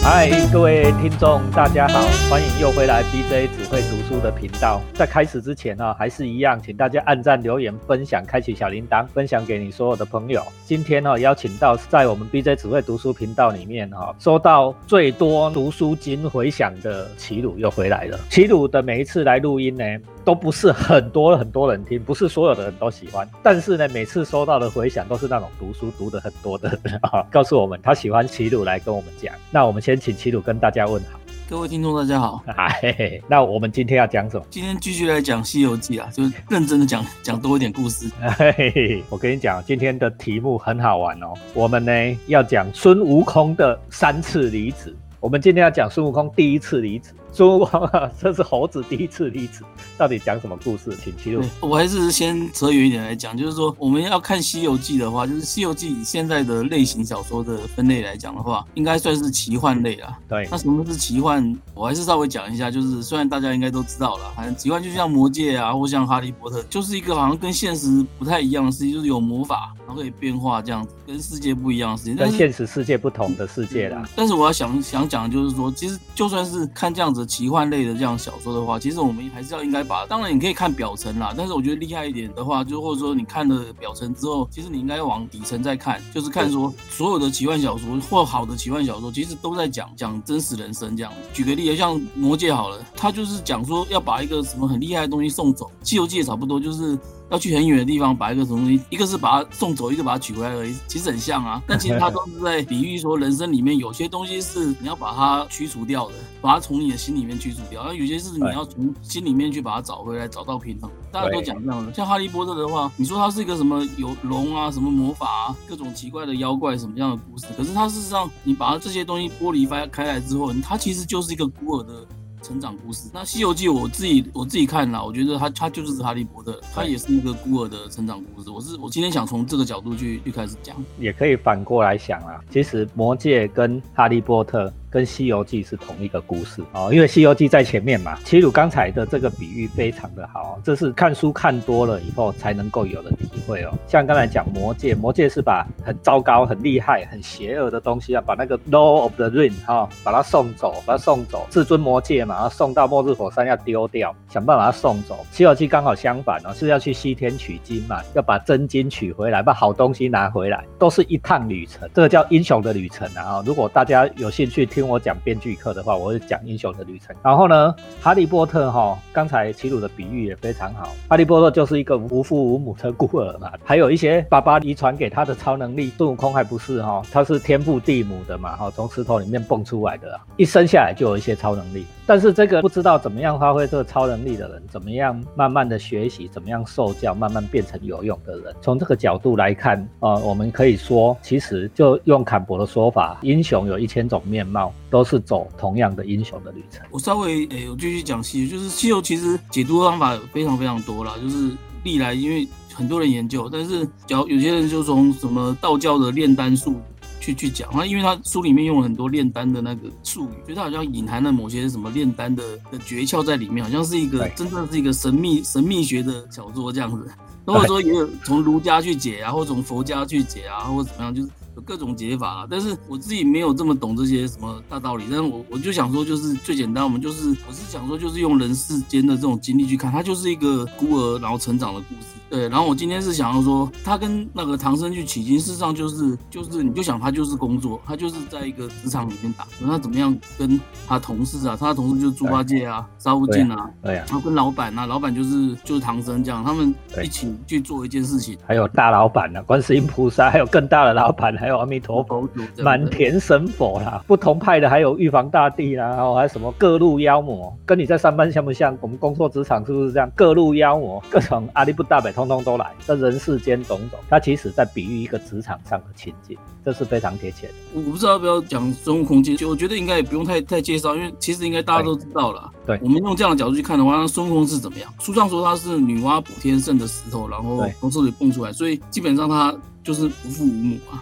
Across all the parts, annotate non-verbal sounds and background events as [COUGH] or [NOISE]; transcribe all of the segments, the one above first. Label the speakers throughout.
Speaker 1: 嗨，各位听众，大家好，欢迎又回来 BJ 只会读书的频道。在开始之前呢，还是一样，请大家按赞、留言、分享、开启小铃铛，分享给你所有的朋友。今天呢，邀请到在我们 BJ 只会读书频道里面哈，收到最多读书金回响的齐鲁又回来了。齐鲁的每一次来录音呢，都不是很多很多人听，不是所有的人都喜欢，但是呢，每次收到的回响都是那种读书读的很多的人啊，告诉我们他喜欢齐鲁来跟我们讲。那我们先请齐鲁跟大家问好。
Speaker 2: 各位听众，大家好。
Speaker 1: 嗨，那我们今天要讲什么？
Speaker 2: 今天继续来讲《西游记》啊，就是认真的讲讲多一点故事。
Speaker 1: 嘿我跟你讲，今天的题目很好玩哦。我们呢要讲孙悟空的三次离子。我们今天要讲孙悟空第一次离子。孙悟空啊，这是猴子第一次离职，到底讲什么故事？请记录。
Speaker 2: 我还是先扯远一点来讲，就是说我们要看《西游记》的话，就是《西游记》以现在的类型小说的分类来讲的话，应该算是奇幻类啊。
Speaker 1: 对。
Speaker 2: 那什么是奇幻？我还是稍微讲一下，就是虽然大家应该都知道了，反正奇幻就像《魔戒》啊，或像《哈利波特》，就是一个好像跟现实不太一样的事情，就是有魔法，然后可以变化这样子，跟世界不一样的事情，
Speaker 1: 跟现实世界不同的世界啦。
Speaker 2: 但是我要想想讲的就是说，其实就算是看这样子奇幻类的。这样小说的话，其实我们还是要应该把，当然你可以看表层啦，但是我觉得厉害一点的话，就或者说你看了表层之后，其实你应该往底层再看，就是看说所有的奇幻小说或好的奇幻小说，其实都在讲讲真实人生这样。举个例子，像魔戒好了，它就是讲说要把一个什么很厉害的东西送走，西游记也差不多，就是。要去很远的地方把一个什么东西，一个是把它送走，一个把它取回来而已，其实很像啊。但其实它都是在比喻说，人生里面有些东西是你要把它驱除掉的，把它从你的心里面驱除掉；，而有些是你要从心里面去把它找回来，找到平衡。大家都讲这样的。像哈利波特的话，你说它是一个什么有龙啊，什么魔法啊，各种奇怪的妖怪什么样的故事？可是它事实上，你把它这些东西剥离开开来之后，它其实就是一个孤儿的。成长故事。那《西游记》我自己我自己看了，我觉得它它就是哈利波特，它也是一个孤儿的成长故事。我是我今天想从这个角度去去开始讲，
Speaker 1: 也可以反过来想啊。其实《魔戒》跟《哈利波特》。跟《西游记》是同一个故事哦，因为《西游记》在前面嘛。齐鲁刚才的这个比喻非常的好，这是看书看多了以后才能够有的体会哦。像刚才讲《魔界》，《魔界》是把很糟糕、很厉害、很邪恶的东西啊，把那个 Law of the Ring 哈，把它送走，把它送走，至尊魔界嘛，然后送到末日火山要丢掉，想办法送走。《西游记》刚好相反哦，是要去西天取经嘛，要把真经取回来，把好东西拿回来，都是一趟旅程，这个叫英雄的旅程啊。如果大家有兴趣。听我讲编剧课的话，我会讲英雄的旅程。然后呢，哈利波特哈，刚才齐鲁的比喻也非常好。哈利波特就是一个无父无母的孤儿嘛，还有一些爸爸遗传给他的超能力。孙悟空还不是哈，他是天父地母的嘛，哈，从石头里面蹦出来的，一生下来就有一些超能力。但是这个不知道怎么样发挥这个超能力的人，怎么样慢慢的学习，怎么样受教，慢慢变成有用的人。从这个角度来看，呃，我们可以说，其实就用坎伯的说法，英雄有一千种面貌。都是走同样的英雄的旅程。
Speaker 2: 我稍微诶，我继续讲西游，就是西游其实解读方法非常非常多了，就是历来因为很多人研究，但是讲有些人就从什么道教的炼丹术去去讲，那因为他书里面用了很多炼丹的那个术语，所以他好像隐含了某些什么炼丹的的诀窍在里面，好像是一个真正是一个神秘神秘学的小说这样子。[LAUGHS] 或者说也有从儒家去解啊，或从佛家去解啊，或者怎么样，就是。各种解法，但是我自己没有这么懂这些什么大道理。但是我我就想说，就是最简单，我们就是我是想说，就是用人世间的这种经历去看，它就是一个孤儿然后成长的故事。对，然后我今天是想要说，他跟那个唐僧去取经，事实上就是就是你就想他就是工作，他就是在一个职场里面打，他怎么样跟他同事啊，他的同事就是猪八戒啊、沙悟净啊，
Speaker 1: 对
Speaker 2: 啊，然后跟老板啊，老板就是就是唐僧这样，他们一起去做一件事情。
Speaker 1: 还有大老板呢，观世音菩萨，还有更大的老板，还有阿弥陀佛、满田神佛啦，不同派的还有玉皇大帝啦，然后还有什么各路妖魔，跟你在上班像不像？我们工作职场是不是这样？各路妖魔，各种阿里不大北。通通都来，这人世间种种，他其实在比喻一个职场上的情景，这是非常贴切的。
Speaker 2: 我不知道要不要讲孙悟空，其实我觉得应该也不用太太介绍，因为其实应该大家都知道了。
Speaker 1: 对，
Speaker 2: 我们用这样的角度去看的话，那孙悟空是怎么样？书上说他是女娲补天剩的石头，然后从这里蹦出来，所以基本上他就是无父无母啊。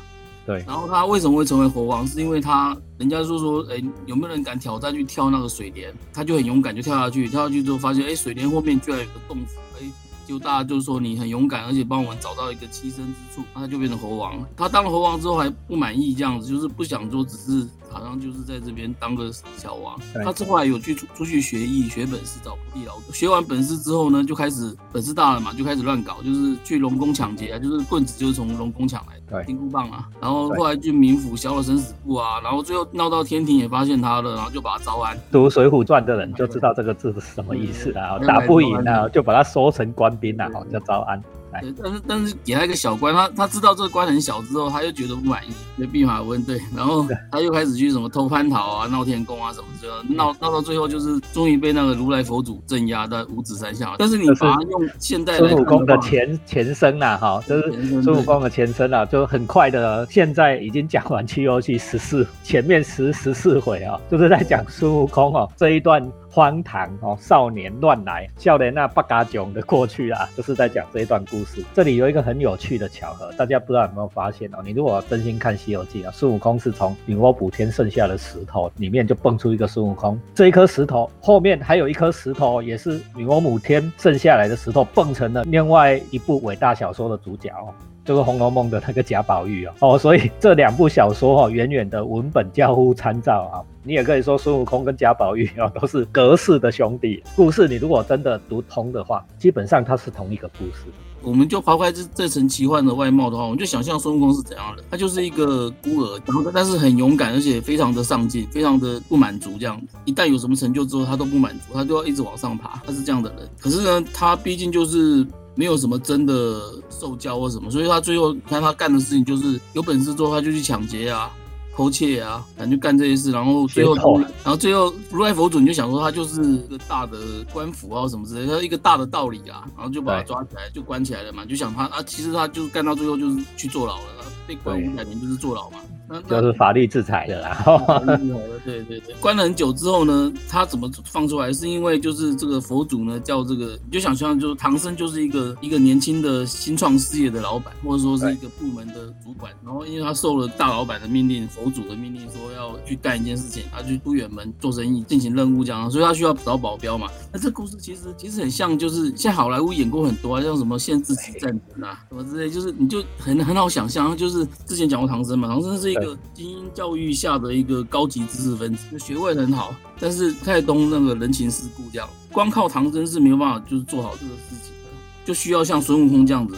Speaker 1: 对，
Speaker 2: 然后他为什么会成为猴王？是因为他人家说说，哎，有没有人敢挑战去跳那个水帘？他就很勇敢，就跳下去，跳下去之后发现，哎，水帘后面居然有个洞府，哎。就大家就说你很勇敢，而且帮我们找到一个栖身之处，他就变成猴王了。他当了猴王之后还不满意这样子，就是不想说只是。好像就是在这边当个小王。他之后来有去出出去学艺，学本事，找地老。学完本事之后呢，就开始本事大了嘛，就开始乱搞，就是去龙宫抢劫啊，就是棍子就是从龙宫抢来的。金箍棒啊，然后后来去冥府削了生死簿啊，然后最后闹到天庭也发现他了，然后就把他招安。
Speaker 1: 读《水浒传》的人就知道这个字是什么意思啊，
Speaker 2: 嗯
Speaker 1: 打不赢啊，就把他收成官兵啊，好叫招安。
Speaker 2: 但是但是给他一个小官，他他知道这个官很小之后，他又觉得不满意，就弼马温对，然后他又开始去什么偷蟠桃啊、闹天宫啊什么之闹闹到最后就是终于被那个如来佛祖镇压在五指山下。但是你
Speaker 1: 就是
Speaker 2: 把它用现代来
Speaker 1: 孙悟空的前前身呐，哈，就是孙悟空的前身啊，就很快的，现在已经讲完《西游记》十四前面十十四回啊，就是在讲孙悟空哦这一段荒唐哦少年乱来笑年那八嘎囧的过去啊，[LAUGHS] 就是在讲这一段故事。这里有一个很有趣的巧合，大家不知道有没有发现哦？你如果真心看《西游记》啊，孙悟空是从女娲补天剩下的石头里面就蹦出一个孙悟空，这一颗石头后面还有一颗石头，也是女娲补天剩下来的石头，蹦成了另外一部伟大小说的主角哦。就是《红楼梦》的那个贾宝玉哦，哦，所以这两部小说哦，远远的文本交互参照啊。你也可以说孙悟空跟贾宝玉哦都是隔世的兄弟。故事你如果真的读通的话，基本上它是同一个故事。
Speaker 2: 我们就抛开这这层奇幻的外貌的话，我们就想象孙悟空是怎样的。他就是一个孤儿，然后但是很勇敢，而且非常的上进，非常的不满足这样。一旦有什么成就之后，他都不满足，他就要一直往上爬。他是这样的人。可是呢，他毕竟就是没有什么真的受教或什么，所以他最后你看他干的事情就是有本事之后他就去抢劫啊。偷窃啊，反正就干这些事，然后最后，然后最后如来佛祖你就想说他就是一个大的官府啊什么之类，他一个大的道理啊，然后就把他抓起来就关起来了嘛，就想他啊，其实他就干到最后就是去坐牢了，被关
Speaker 1: 对
Speaker 2: 五百年就是坐牢嘛。
Speaker 1: 就是法律制裁的啦。
Speaker 2: 对对对，关了很久之后呢，他怎么放出来？是因为就是这个佛祖呢叫这个，你就想象就是唐僧就是一个一个年轻的新创事业的老板，或者说是一个部门的主管。然后因为他受了大老板的命令，佛祖的命令说要去干一件事情，他去出远门做生意，进行任务这样，所以他需要找保镖嘛。那这故事其实其实很像，就是现在好莱坞演过很多啊，像什么限制级战争啊什么之类，就是你就很很好想象，就是之前讲过唐僧嘛，唐僧是一个精英教育下的一个高级知识分子，就学问很好，但是太懂那个人情世故这样，光靠唐僧是没有办法就是做好这个事情的，就需要像孙悟空这样子，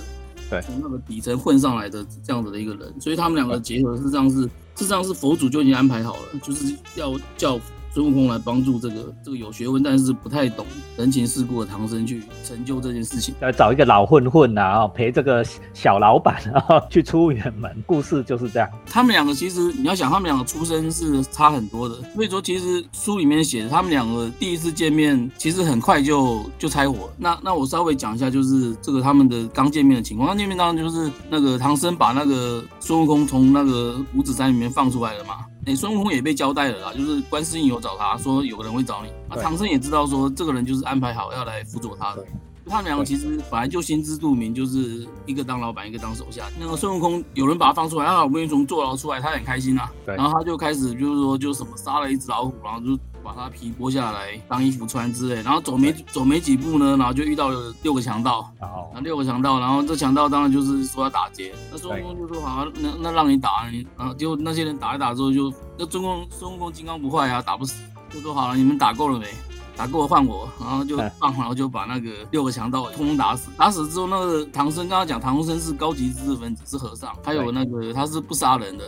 Speaker 1: 对。
Speaker 2: 从那个底层混上来的这样子的一个人，所以他们两个结合事实上是事实上是佛祖就已经安排好了，就是要叫孙悟空来帮助这个这个有学问但是不太懂人情世故的唐僧去成就这件事情。
Speaker 1: 要找一个老混混啊，哦陪这个小老板啊去出远门，故事就是这样。
Speaker 2: 他们两个其实你要想，他们两个出身是差很多的，所以说其实书里面写的，他们两个第一次见面，其实很快就就拆伙。那那我稍微讲一下，就是这个他们的刚见面的情况。刚见面当然就是那个唐僧把那个孙悟空从那个五指山里面放出来了嘛。哎，孙悟空也被交代了啦，就是观世音有找他说有个人会找你，啊，唐僧也知道说这个人就是安排好要来辅佐他的。他们两个其实本来就心知肚明，就是一个当老板，一个当手下。那个孙悟空有人把他放出来，他好不容易从坐牢出来，他很开心啊。然后他就开始就是说，就什么杀了一只老虎，然后就把他皮剥下来当衣服穿之类。然后走没走没几步呢，然后就遇到了六个强盗。
Speaker 1: 然后
Speaker 2: 六个强盗，然后这强盗当然就是说要打劫，那孙悟空就说好、啊，那那让你打，你然后结果那些人打一打之后就，那孙悟空孙悟空金刚不坏啊，打不死，就说好了，你们打够了没？打够了换我，然后就
Speaker 1: 哎
Speaker 2: 放，然后就把那个六个强盗通通打死。打死之后，那个唐僧刚刚讲，唐僧是高级知识分子，是和尚，还有那个他是不杀人的，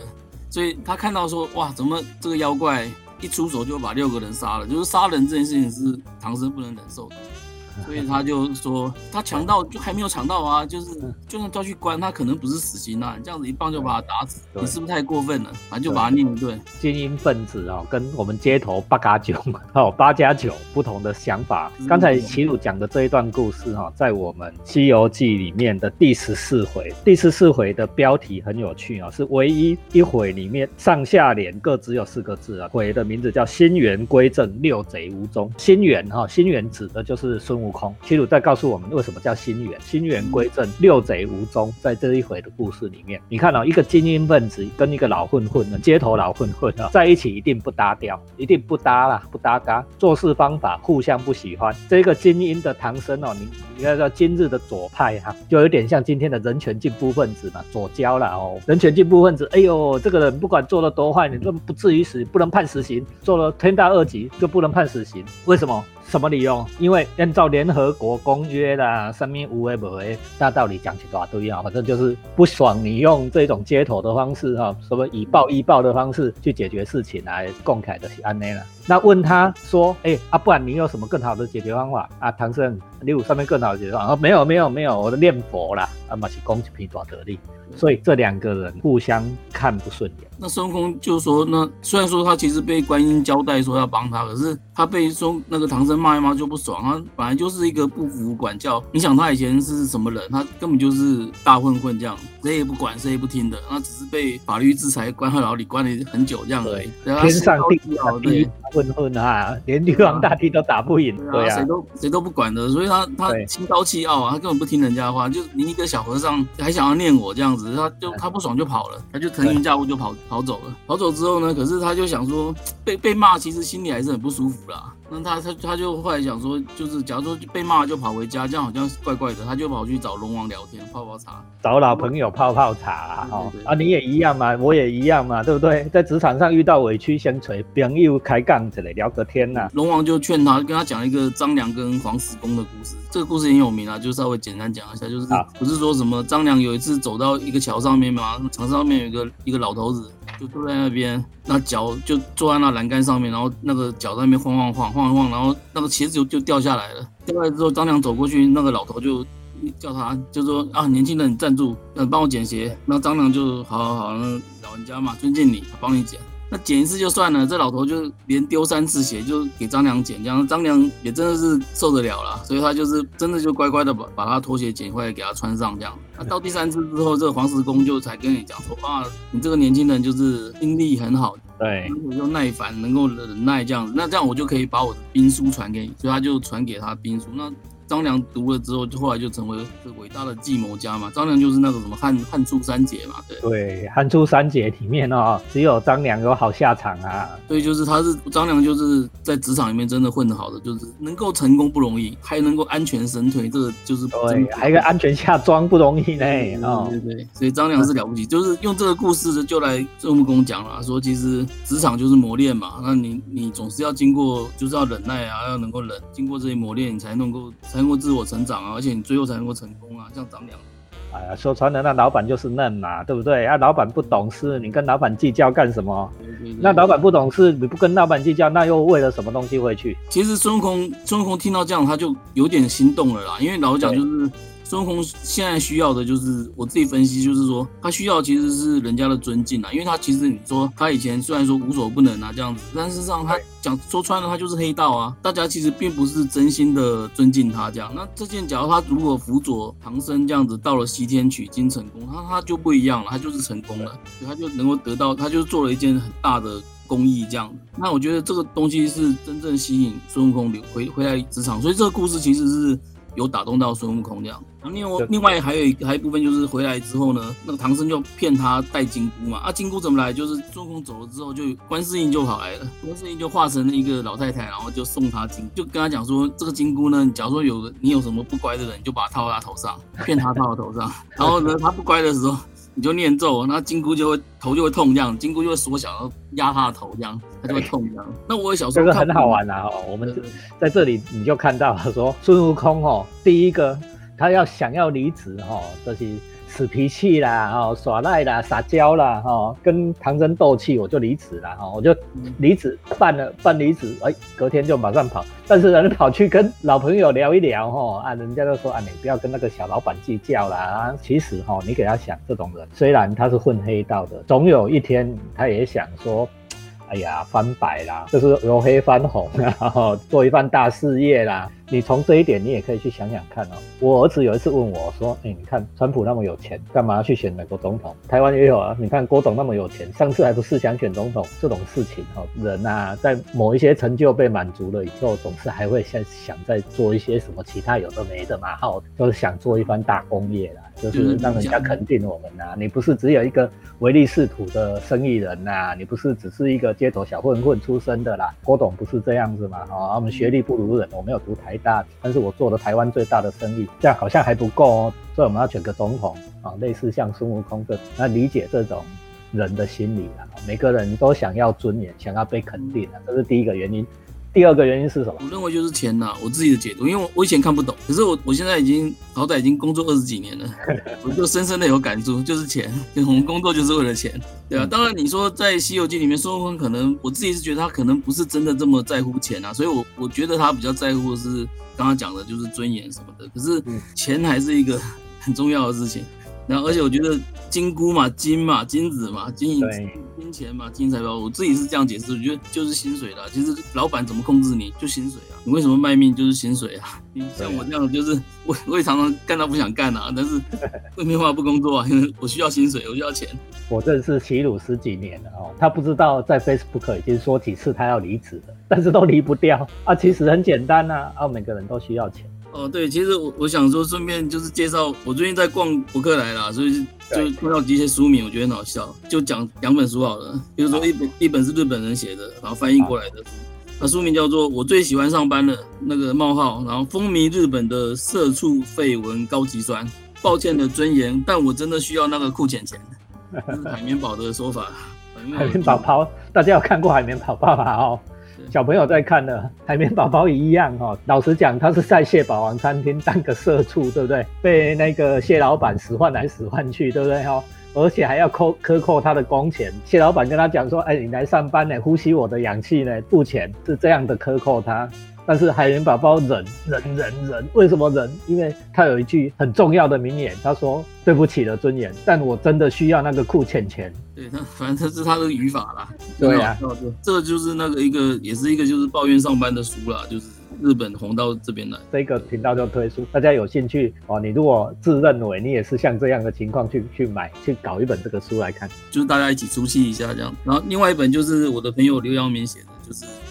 Speaker 2: 所以他看到说哇，怎么这个妖怪一出手就把六个人杀了，就是杀人这件事情是唐僧不能忍受的。所以他就说，他强盗就还没有抢到啊，就是就算抓去关，他可能不是死刑啊，你这样子一棒就把他打死，你是不是太过分了？反正就把他念一顿。
Speaker 1: 精英分子哦，跟我们街头八嘎九 [LAUGHS] 哦八加九不同的想法。刚才齐鲁讲的这一段故事哈、哦，在我们《西游记》里面的第十四回，第十四回的标题很有趣啊、哦，是唯一一回里面上下联各只有四个字啊，回的名字叫“心猿归正，六贼无踪”。心猿哈，心猿指的就是孙悟空。齐鲁在告诉我们为什么叫心猿，心猿归正，六贼无踪。在这一回的故事里面，你看哦，一个精英分子跟一个老混混呢，街头老混混啊，在一起一定不搭调，一定不搭啦，不搭嘎，做事方法互相不喜欢。这个精英的唐僧哦，你你看说今日的左派哈，就有点像今天的人权进步分子嘛，左交了哦，人权进步分子，哎呦，这个人不管做了多坏，你都不至于死，不能判死刑，做了天大恶极就不能判死刑，为什么？什么理由？因为按照联合国公约啦，上面无为不为，大道理讲起来都一样，反正就是不爽你用这种街头的方式哈，什么以暴易暴的方式去解决事情来共凯的安内了。那问他说，哎啊，不然你有什么更好的解决方法啊？唐僧，你有上面更好的解决方法？没有没有没有，我的念佛啦，啊嘛是恭喜皮多得力。所以这两个人互相看不顺眼。
Speaker 2: 那孙悟空就说，那虽然说他其实被观音交代说要帮他，可是他被孙那个唐僧骂一骂就不爽。他本来就是一个不服管教，你想他以前是什么人？他根本就是大混混这样，谁也不管，谁也不听的。他只是被法律制裁，关在牢里关了很久这样而已。
Speaker 1: 天上地下第一混混啊，连玉皇大帝都打不赢，对啊，
Speaker 2: 谁都谁都不管的。所以他他心高气傲啊，他根本不听人家的话，就你一个小和尚还想要念我这样子，他就他不爽就跑了，他就腾云驾雾就跑跑走了。跑走之后呢，可是他就想说被被骂，其实心里还是很不舒服啦。那他他他就后来想说，就是假如说被骂就跑回家，这样好像怪怪的，他就跑去找龙王聊天泡泡茶，
Speaker 1: 找老朋友泡泡茶哦啊，你也一样嘛，我也一样嘛，对不对？在职场上遇到委屈先锤，朋友开杠之类聊个天呐。
Speaker 2: 龙王就劝他，跟他讲一个张良跟黄石公的故事。这个故事很有名啊，就稍微简单讲一下，就是不是说什么张良有一次走到一个桥上面嘛，桥上面有一个一个老头子就坐在那边，那脚就坐在那栏杆上面，然后那个脚在那边晃晃晃晃晃一晃，然后那个鞋子就就掉下来了。掉下来之后，张良走过去，那个老头就叫他，就说啊，年轻人你站住，呃，帮我捡鞋。那张良就好好好，那老人家嘛，尊敬你，帮你捡。那捡一次就算了，这老头就连丢三次鞋，就给张良捡，这样张良也真的是受得了了，所以他就是真的就乖乖的把把他拖鞋捡回来给他穿上，这样。那到第三次之后，这个黄石公就才跟你讲说啊，你这个年轻人就是心力很好，
Speaker 1: 对，
Speaker 2: 又耐烦，能够忍耐这样，那这样我就可以把我的兵书传给你，所以他就传给他兵书。那张良读了之后，就后来就成为这伟大的计谋家嘛。张良就是那个什么汉汉初三杰嘛，对。
Speaker 1: 对，汉初三杰里面哦，只有张良有好下场啊。
Speaker 2: 所以就是他是张良，就是在职场里面真的混得好的，就是能够成功不容易，还能够安全神退，这个就是
Speaker 1: 对，还有个安全下装不容易呢。
Speaker 2: 哦，对对。所以张良是了不起，就是用这个故事就来孙悟空讲了，说其实职场就是磨练嘛。那你你总是要经过，就是要忍耐啊，要能够忍，经过这些磨练，你才能够才。能够自我成长啊，而且你最后才能够成功啊，像张良。
Speaker 1: 哎呀，说穿了，那老板就是嫩嘛，对不对？啊，老板不懂事，你跟老板计较干什么？那老板不懂事，你不跟老板计较，那又为了什么东西回去？
Speaker 2: 其实孙悟空，孙悟空听到这样，他就有点心动了啦，因为老实讲就是。孙悟空现在需要的就是我自己分析，就是说他需要其实是人家的尊敬啊，因为他其实你说他以前虽然说无所不能啊这样子，但事实上他讲说穿了他就是黑道啊，大家其实并不是真心的尊敬他这样。那这件假如他如果辅佐唐僧这样子到了西天取经成功，他他就不一样了，他就是成功了，他就能够得到，他就做了一件很大的公益这样。那我觉得这个东西是真正吸引孙悟空留回回来职场，所以这个故事其实是。有打动到孙悟空这样，然后另外另外还有一还有一部分就是回来之后呢，那个唐僧就骗他带金箍嘛，啊金箍怎么来？就是孙悟空走了之后，就观世音就跑来了，观世音就化成了一个老太太，然后就送他金，就跟他讲说，这个金箍呢，假如说有你有什么不乖的人，你就把它套到他头上，骗他套到头上，然后呢他不乖的时候。你就念咒，那金箍就会头就会痛，这样金箍就会缩小，然后压他的头，这样他就会痛，这样。那我小时候
Speaker 1: 这个很好玩啊！哦，我们在这里你就看到说孙悟空哦，第一个他要想要离职哦，这些。死脾气啦，哦，耍赖啦，撒娇啦，哦，跟唐僧斗气，我就离职了，哈，我就离职办了办离职，哎，隔天就马上跑，但是人跑去跟老朋友聊一聊，哈，啊，人家就说啊，你不要跟那个小老板计较啦，啊，其实哈，你给他想，这种人虽然他是混黑道的，总有一天他也想说。哎呀翻白啦，就是由黑翻红，然 [LAUGHS] 后做一番大事业啦。你从这一点，你也可以去想想看哦。我儿子有一次问我说：“哎，你看川普那么有钱，干嘛去选美国总统？台湾也有啊。你看郭董那么有钱，上次还不是想选总统？这种事情哦，人呐，在某一些成就被满足了以后，总是还会想想再做一些什么其他有的没的嘛。好，就是想做一番大工业啦，就是让人家肯定我们呐。你不是只有一个唯利是图的生意人呐，你不是只是一个街头小混混出身的啦。郭董不是这样子嘛？哦，我们学历不如人，我没有读台。大，但是我做了台湾最大的生意，这样好像还不够哦，所以我们要选个总统啊，类似像孙悟空的，那理解这种人的心理啊，每个人都想要尊严，想要被肯定啊，这是第一个原因。第二个原因是什么？
Speaker 2: 我认为就是钱呐，我自己的解读，因为我我以前看不懂，可是我我现在已经好歹已经工作二十几年了，[LAUGHS] 我就深深的有感触，就是钱，我们工作就是为了钱，对啊。当然你说在《西游记》里面，孙悟空可能我自己是觉得他可能不是真的这么在乎钱啊，所以我我觉得他比较在乎的是刚刚讲的就是尊严什么的，可是钱还是一个 [LAUGHS] 很重要的事情。然后，而且我觉得金箍嘛，金嘛，金子嘛，金银金钱嘛，金财宝，我自己是这样解释，我觉得就是薪水啦。其实老板怎么控制你，就薪水啊。你为什么卖命，就是薪水啊。你像我这样，就是我我也常常干到不想干啊，但是 [LAUGHS] 没办法不工作啊，因为我需要薪水，我需要钱。
Speaker 1: 我认识齐鲁十几年了哦，他不知道在 Facebook 已经说几次他要离职了，但是都离不掉啊。其实很简单呐，啊，每个人都需要钱。
Speaker 2: 哦，对，其实我我想说，顺便就是介绍，我最近在逛博客来啦，所以就看到一些书名，我觉得很好笑，就讲两本书好了。比如说一本一本是日本人写的，然后翻译过来的书，那书名叫做《我最喜欢上班了》，那个冒号，然后风靡日本的社畜绯闻高级酸，抱歉的尊严，但我真的需要那个酷钱钱，[LAUGHS] 海绵宝的说法。
Speaker 1: 海绵宝宝，大家有看过海绵宝宝吗？哦。小朋友在看的海绵宝宝一样哈，老实讲，他是在蟹堡王餐厅当个社畜，对不对？被那个蟹老板使唤来使唤去，对不对哈？而且还要扣克扣他的工钱。蟹老板跟他讲说：“哎，你来上班呢，呼吸我的氧气呢，付钱。”是这样的克扣他。但是海绵宝宝忍忍忍忍，为什么忍？因为他有一句很重要的名言，他说：“对不起的尊严，但我真的需要那个库钱钱。”
Speaker 2: 对，他反正这是他的语法啦。
Speaker 1: 对呀，
Speaker 2: 这就是那个一个，也是一个就是抱怨上班的书啦，就是日本红到这边来，
Speaker 1: 这个频道就推出，大家有兴趣哦。你如果自认为你也是像这样的情况，去去买去搞一本这个书来看，
Speaker 2: 就是大家一起出气一下这样。然后另外一本就是我的朋友刘阳明写的。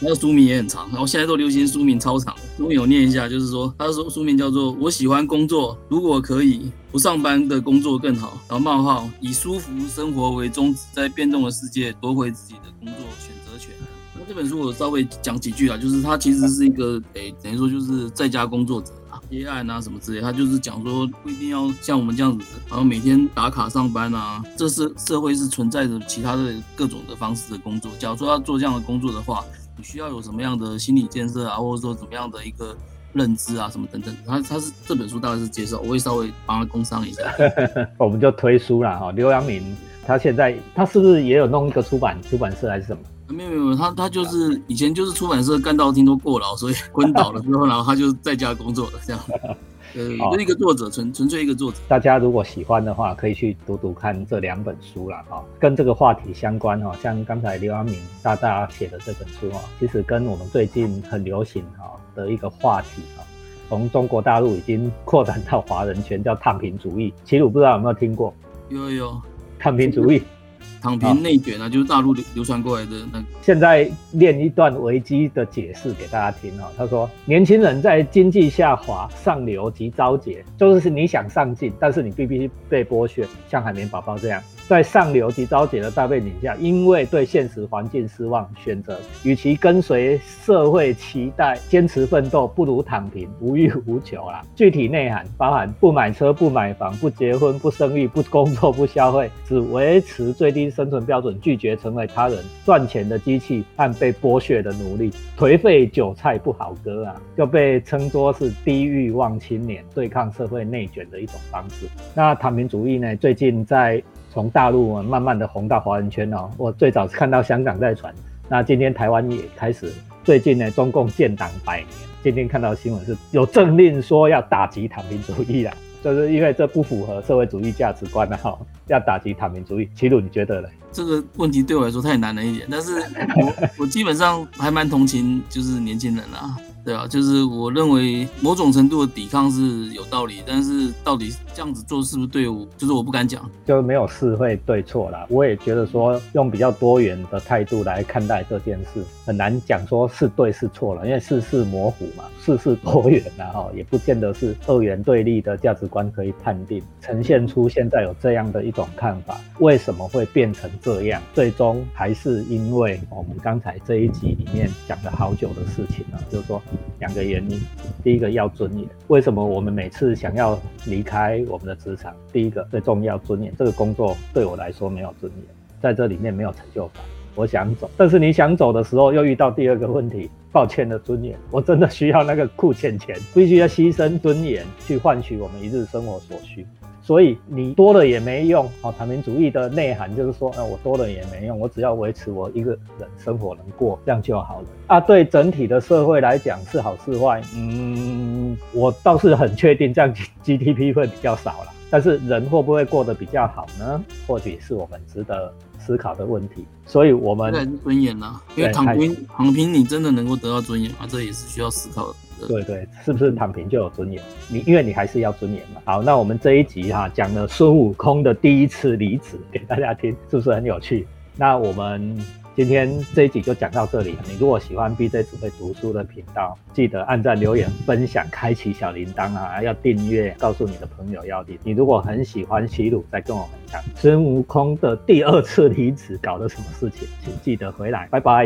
Speaker 2: 那个书名也很长，然后现在都流行书名超长。书名我念一下，就是说，他说书名叫做《我喜欢工作，如果可以不上班的工作更好》。然后冒号以舒服生活为宗旨，在变动的世界夺回自己的工作选择权。那这本书我稍微讲几句啊，就是他其实是一个诶，等于说就是在家工作者啊，接案啊什么之类。他就是讲说，不一定要像我们这样子，然后每天打卡上班啊。这是社会是存在着其他的各种的方式的工作。假如说要做这样的工作的话，你需要有什么样的心理建设啊，或者说怎么样的一个认知啊，什么等等。他他是这本书大概是介绍，我会稍微帮他工商一下。[LAUGHS]
Speaker 1: 我们就推书了哈。刘阳明他现在他是不是也有弄一个出版出版社还是什么？
Speaker 2: 没有没有，他他就是以前就是出版社干到听说过劳，所以 [LAUGHS] 昏倒了之后，然后他就在家工作了这样。[LAUGHS] 呃，就一个作者，纯纯粹一个作者。
Speaker 1: 大家如果喜欢的话，可以去读读看这两本书啦哈。跟这个话题相关哈，像刚才刘安明大大写的这本书哈，其实跟我们最近很流行哈的一个话题哈，从中国大陆已经扩展到华人圈，叫躺平主义。齐鲁不知道有没有听过？
Speaker 2: 有有，
Speaker 1: 躺平主义。
Speaker 2: 躺平内卷啊，就是大陆流流传过来的那。
Speaker 1: 现在练一段危机的解释给大家听哈。他说，年轻人在经济下滑、上流及招劫，就是你想上进，但是你必须被剥削，像海绵宝宝这样。在上流及招解的大背景下，因为对现实环境失望，选择与其跟随社会期待坚持奋斗，不如躺平无欲无求啦。[LAUGHS] 具体内涵包含不买车、不买房、不结婚、不生育、不工作、不消费，只维持最低生存标准，拒绝成为他人赚钱的机器和被剥削的奴隶。颓废韭菜不好割啊，就被称作是低欲望青年对抗社会内卷的一种方式。那躺平主义呢？最近在从大陆慢慢的红到华人圈哦，我最早是看到香港在传，那今天台湾也开始，最近呢中共建党百年，今天看到新闻是有政令说要打击躺平主义了，[LAUGHS] 就是因为这不符合社会主义价值观啊，[LAUGHS] 要打击躺平主义。齐鲁，你觉得呢？
Speaker 2: 这个问题对我来说太难了一点，但是我我基本上还蛮同情就是年轻人啦。对啊，就是我认为某种程度的抵抗是有道理，但是到底这样子做是不是对我，就是我不敢讲，
Speaker 1: 就没有是非对错啦。我也觉得说用比较多元的态度来看待这件事，很难讲说是对是错了，因为事事模糊嘛，事事多元然后也不见得是二元对立的价值观可以判定，呈现出现在有这样的一种看法，为什么会变成这样？最终还是因为我们刚才这一集里面讲了好久的事情呢，就是说。两个原因，第一个要尊严。为什么我们每次想要离开我们的职场？第一个最重要尊严，这个工作对我来说没有尊严，在这里面没有成就感，我想走。但是你想走的时候，又遇到第二个问题，抱歉的尊严，我真的需要那个库钱钱，必须要牺牲尊严去换取我们一日生活所需。所以你多了也没用，好，躺平主义的内涵就是说，呃，我多了也没用，我只要维持我一个人生活能过，这样就好了。啊，对整体的社会来讲是好是坏？嗯，我倒是很确定这样 GDP 会比较少了，但是人会不会过得比较好呢？或许是我们值得思考的问题。所以，我们
Speaker 2: 尊严呢？因为躺平，躺平你真的能够得到尊严吗？这也是需要思考的。
Speaker 1: 对对，是不是躺平就有尊严？你因为你还是要尊严嘛。好，那我们这一集哈讲了孙悟空的第一次离职给大家听，是不是很有趣？那我们。今天这一集就讲到这里。你如果喜欢 BJ 只会读书的频道，记得按赞、留言、分享、开启小铃铛啊！要订阅，告诉你的朋友要订。你如果很喜欢齐鲁，再跟我分享孙悟空的第二次离职搞了什么事情，请记得回来。拜拜。